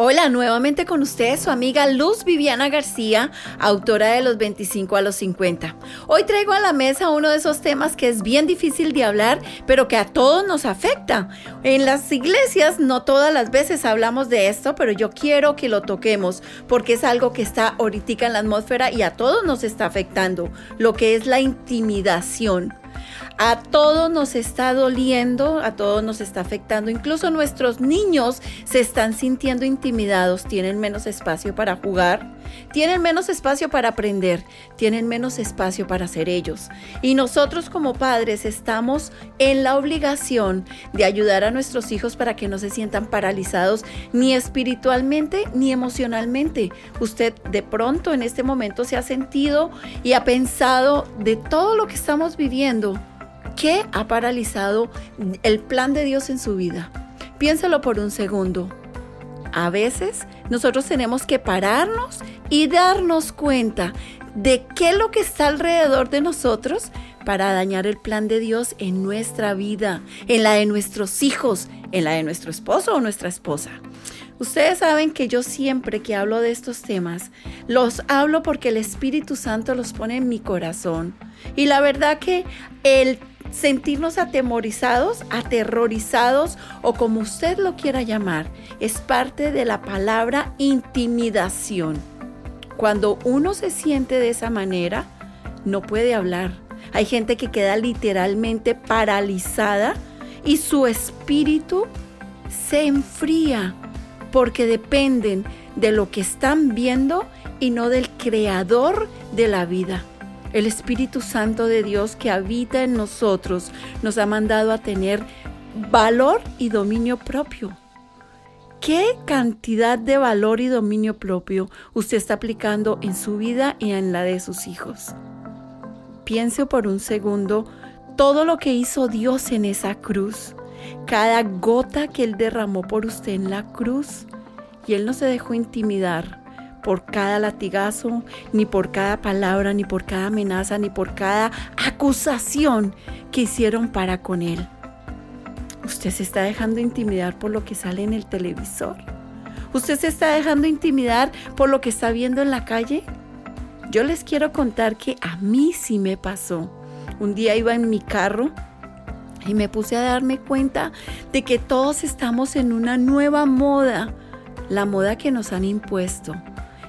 Hola, nuevamente con ustedes su amiga Luz Viviana García, autora de Los 25 a los 50. Hoy traigo a la mesa uno de esos temas que es bien difícil de hablar, pero que a todos nos afecta. En las iglesias no todas las veces hablamos de esto, pero yo quiero que lo toquemos porque es algo que está ahorita en la atmósfera y a todos nos está afectando, lo que es la intimidación. A todos nos está doliendo, a todos nos está afectando. Incluso nuestros niños se están sintiendo intimidados, tienen menos espacio para jugar, tienen menos espacio para aprender, tienen menos espacio para ser ellos. Y nosotros como padres estamos en la obligación de ayudar a nuestros hijos para que no se sientan paralizados ni espiritualmente ni emocionalmente. Usted de pronto en este momento se ha sentido y ha pensado de todo lo que estamos viviendo ¿Qué ha paralizado el plan de Dios en su vida? Piénselo por un segundo. A veces nosotros tenemos que pararnos y darnos cuenta de qué es lo que está alrededor de nosotros para dañar el plan de Dios en nuestra vida, en la de nuestros hijos, en la de nuestro esposo o nuestra esposa. Ustedes saben que yo siempre que hablo de estos temas, los hablo porque el Espíritu Santo los pone en mi corazón. Y la verdad que el sentirnos atemorizados, aterrorizados o como usted lo quiera llamar, es parte de la palabra intimidación. Cuando uno se siente de esa manera, no puede hablar. Hay gente que queda literalmente paralizada y su espíritu se enfría porque dependen de lo que están viendo y no del creador de la vida. El Espíritu Santo de Dios que habita en nosotros nos ha mandado a tener valor y dominio propio. ¿Qué cantidad de valor y dominio propio usted está aplicando en su vida y en la de sus hijos? Piense por un segundo todo lo que hizo Dios en esa cruz, cada gota que Él derramó por usted en la cruz, y Él no se dejó intimidar por cada latigazo, ni por cada palabra, ni por cada amenaza, ni por cada acusación que hicieron para con él. Usted se está dejando intimidar por lo que sale en el televisor. Usted se está dejando intimidar por lo que está viendo en la calle. Yo les quiero contar que a mí sí me pasó. Un día iba en mi carro y me puse a darme cuenta de que todos estamos en una nueva moda, la moda que nos han impuesto.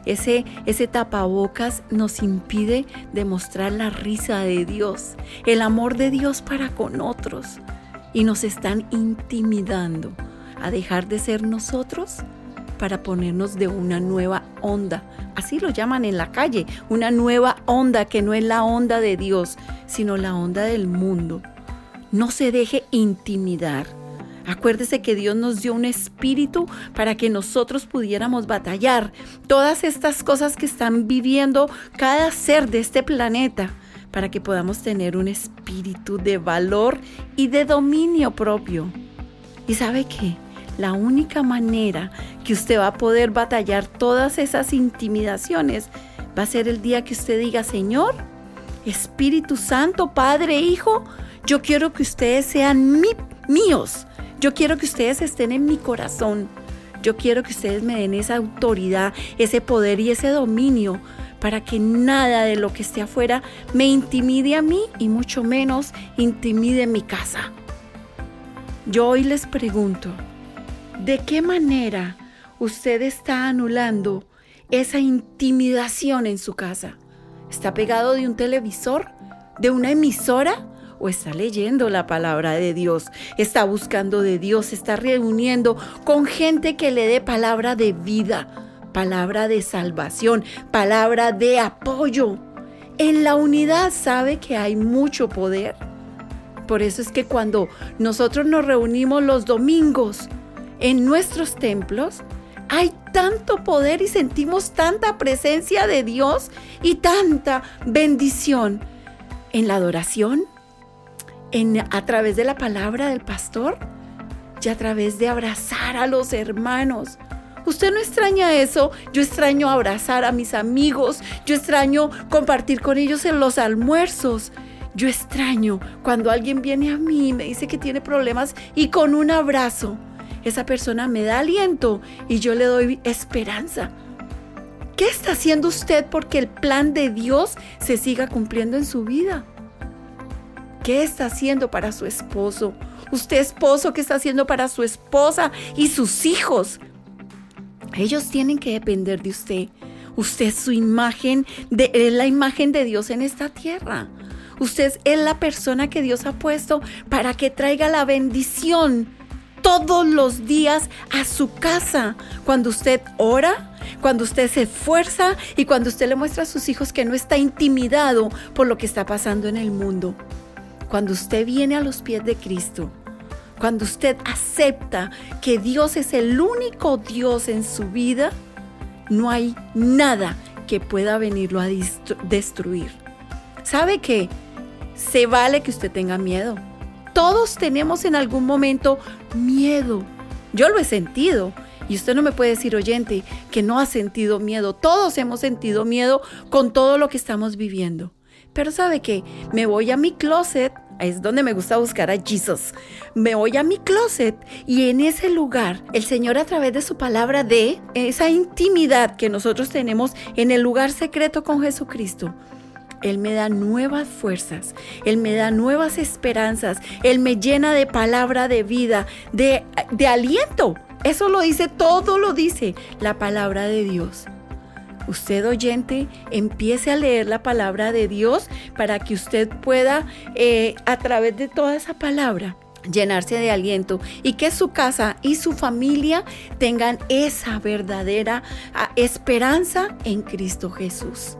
Ese, ese tapabocas nos impide demostrar la risa de Dios, el amor de Dios para con otros. Y nos están intimidando a dejar de ser nosotros para ponernos de una nueva onda. Así lo llaman en la calle, una nueva onda que no es la onda de Dios, sino la onda del mundo. No se deje intimidar Acuérdese que Dios nos dio un espíritu para que nosotros pudiéramos batallar todas estas cosas que están viviendo cada ser de este planeta, para que podamos tener un espíritu de valor y de dominio propio. ¿Y sabe qué? La única manera que usted va a poder batallar todas esas intimidaciones va a ser el día que usted diga, Señor, Espíritu Santo, Padre, Hijo, yo quiero que ustedes sean míos yo quiero que ustedes estén en mi corazón. Yo quiero que ustedes me den esa autoridad, ese poder y ese dominio para que nada de lo que esté afuera me intimide a mí y mucho menos intimide mi casa. Yo hoy les pregunto, ¿de qué manera usted está anulando esa intimidación en su casa? ¿Está pegado de un televisor? ¿De una emisora? O está leyendo la palabra de Dios, está buscando de Dios, está reuniendo con gente que le dé palabra de vida, palabra de salvación, palabra de apoyo. En la unidad sabe que hay mucho poder. Por eso es que cuando nosotros nos reunimos los domingos en nuestros templos, hay tanto poder y sentimos tanta presencia de Dios y tanta bendición en la adoración, a través de la palabra del pastor y a través de abrazar a los hermanos. ¿Usted no extraña eso? Yo extraño abrazar a mis amigos, yo extraño compartir con ellos en los almuerzos. Yo extraño cuando alguien viene a mí y me dice que tiene problemas y con un abrazo esa persona me da aliento y yo le doy esperanza. ¿Qué está haciendo usted porque el plan de Dios se siga cumpliendo en su vida? ¿Qué está haciendo para su esposo? Usted esposo, ¿qué está haciendo para su esposa y sus hijos? Ellos tienen que depender de usted. Usted es su imagen, de, es la imagen de Dios en esta tierra. Usted es la persona que Dios ha puesto para que traiga la bendición todos los días a su casa. Cuando usted ora, cuando usted se esfuerza y cuando usted le muestra a sus hijos que no está intimidado por lo que está pasando en el mundo. Cuando usted viene a los pies de Cristo, cuando usted acepta que Dios es el único Dios en su vida, no hay nada que pueda venirlo a destruir. ¿Sabe qué? Se vale que usted tenga miedo. Todos tenemos en algún momento miedo. Yo lo he sentido. Y usted no me puede decir, oyente, que no ha sentido miedo. Todos hemos sentido miedo con todo lo que estamos viviendo. Pero sabe qué? Me voy a mi closet es donde me gusta buscar a Jesús. Me voy a mi closet y en ese lugar el Señor a través de su palabra de esa intimidad que nosotros tenemos en el lugar secreto con Jesucristo. Él me da nuevas fuerzas, Él me da nuevas esperanzas, Él me llena de palabra de vida, de, de aliento. Eso lo dice, todo lo dice la palabra de Dios usted oyente empiece a leer la palabra de Dios para que usted pueda eh, a través de toda esa palabra llenarse de aliento y que su casa y su familia tengan esa verdadera ah, esperanza en Cristo Jesús.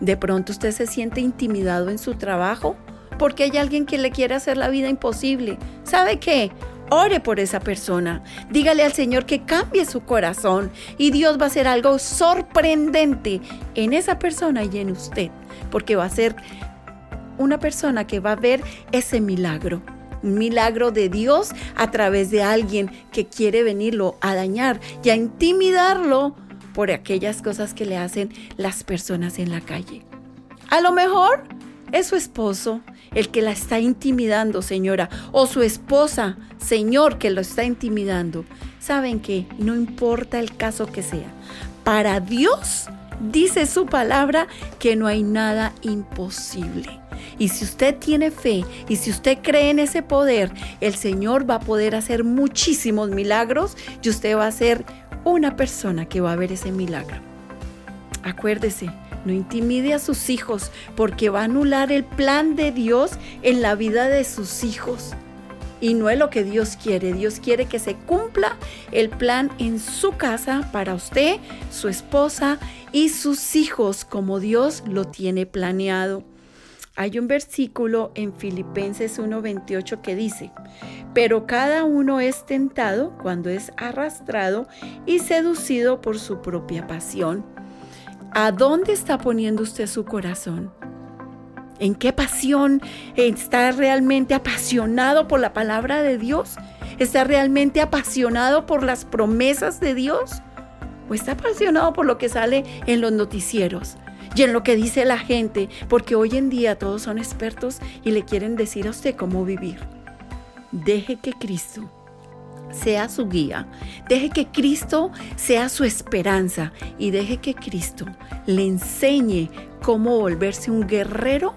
De pronto usted se siente intimidado en su trabajo porque hay alguien que le quiere hacer la vida imposible. ¿Sabe qué? Ore por esa persona. Dígale al Señor que cambie su corazón y Dios va a hacer algo sorprendente en esa persona y en usted, porque va a ser una persona que va a ver ese milagro. Un milagro de Dios a través de alguien que quiere venirlo a dañar y a intimidarlo por aquellas cosas que le hacen las personas en la calle. A lo mejor es su esposo el que la está intimidando, señora, o su esposa, señor, que lo está intimidando. Saben que no importa el caso que sea, para Dios dice su palabra que no hay nada imposible. Y si usted tiene fe y si usted cree en ese poder, el Señor va a poder hacer muchísimos milagros y usted va a ser una persona que va a ver ese milagro. Acuérdese, no intimide a sus hijos porque va a anular el plan de Dios en la vida de sus hijos. Y no es lo que Dios quiere. Dios quiere que se cumpla el plan en su casa para usted, su esposa y sus hijos como Dios lo tiene planeado. Hay un versículo en Filipenses 1:28 que dice, pero cada uno es tentado cuando es arrastrado y seducido por su propia pasión. ¿A dónde está poniendo usted su corazón? ¿En qué pasión está realmente apasionado por la palabra de Dios? ¿Está realmente apasionado por las promesas de Dios? ¿O está apasionado por lo que sale en los noticieros? y en lo que dice la gente, porque hoy en día todos son expertos y le quieren decir a usted cómo vivir. Deje que Cristo sea su guía. Deje que Cristo sea su esperanza y deje que Cristo le enseñe cómo volverse un guerrero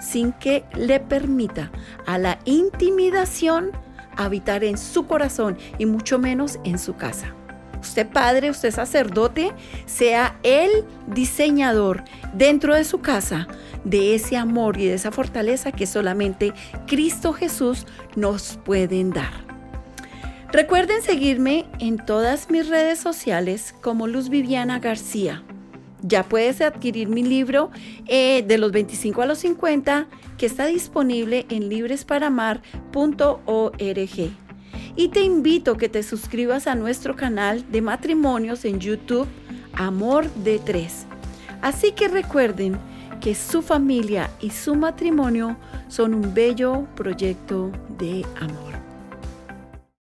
sin que le permita a la intimidación habitar en su corazón y mucho menos en su casa. Usted padre, usted sacerdote, sea el diseñador dentro de su casa de ese amor y de esa fortaleza que solamente Cristo Jesús nos pueden dar. Recuerden seguirme en todas mis redes sociales como Luz Viviana García. Ya puedes adquirir mi libro eh, de los 25 a los 50 que está disponible en libresparamar.org. Y te invito a que te suscribas a nuestro canal de matrimonios en YouTube Amor de Tres. Así que recuerden que su familia y su matrimonio son un bello proyecto de amor.